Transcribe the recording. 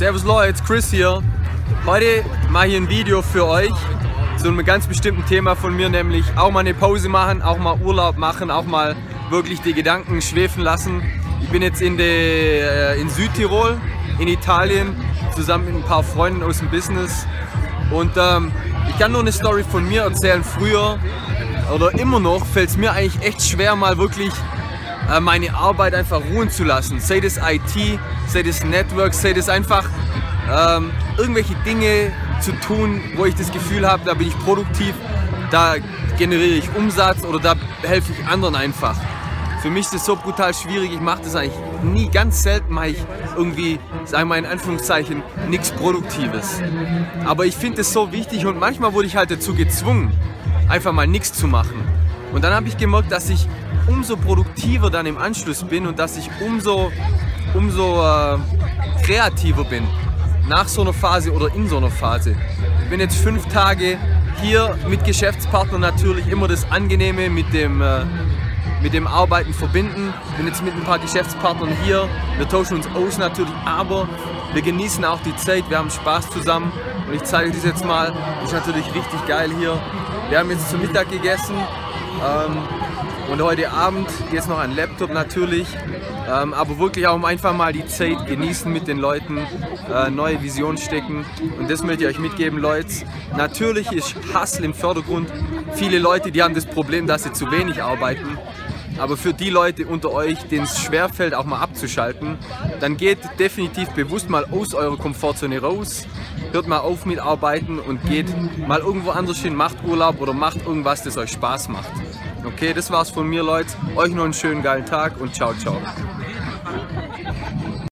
Servus Leute, Chris hier. Heute mache ich ein Video für euch zu einem ganz bestimmten Thema von mir, nämlich auch mal eine Pause machen, auch mal Urlaub machen, auch mal wirklich die Gedanken schwefen lassen. Ich bin jetzt in, de, in Südtirol, in Italien, zusammen mit ein paar Freunden aus dem Business. Und ähm, ich kann nur eine Story von mir erzählen. Früher oder immer noch fällt es mir eigentlich echt schwer, mal wirklich äh, meine Arbeit einfach ruhen zu lassen. Sei das IT, sei das Network, sei das einfach ähm, irgendwelche Dinge zu tun, wo ich das Gefühl habe, da bin ich produktiv, da generiere ich Umsatz oder da helfe ich anderen einfach. Für mich ist es so brutal schwierig, ich mache das eigentlich nie, ganz selten mache ich irgendwie, sagen wir mal in Anführungszeichen, nichts Produktives. Aber ich finde es so wichtig und manchmal wurde ich halt dazu gezwungen, einfach mal nichts zu machen. Und dann habe ich gemerkt, dass ich umso produktiver dann im Anschluss bin und dass ich umso, umso äh, kreativer bin nach so einer Phase oder in so einer Phase. Ich bin jetzt fünf Tage hier mit Geschäftspartnern natürlich immer das Angenehme mit dem, äh, mit dem Arbeiten verbinden. Ich bin jetzt mit ein paar Geschäftspartnern hier. Wir tauschen uns aus natürlich, aber wir genießen auch die Zeit. Wir haben Spaß zusammen und ich zeige das jetzt mal. Das ist natürlich richtig geil hier. Wir haben jetzt zu Mittag gegessen. Ähm, und heute Abend jetzt noch ein Laptop natürlich, ähm, aber wirklich auch um einfach mal die Zeit genießen mit den Leuten, äh, neue Visionen stecken. Und das möchte ich euch mitgeben, Leute. Natürlich ist Hustle im Vordergrund. Viele Leute, die haben das Problem, dass sie zu wenig arbeiten. Aber für die Leute unter euch, denen es schwerfällt, auch mal abzuschalten, dann geht definitiv bewusst mal aus eurer Komfortzone raus, hört mal auf mit Arbeiten und geht mal irgendwo anders hin, macht Urlaub oder macht irgendwas, das euch Spaß macht. Okay, das war's von mir, Leute. Euch noch einen schönen geilen Tag und ciao, ciao.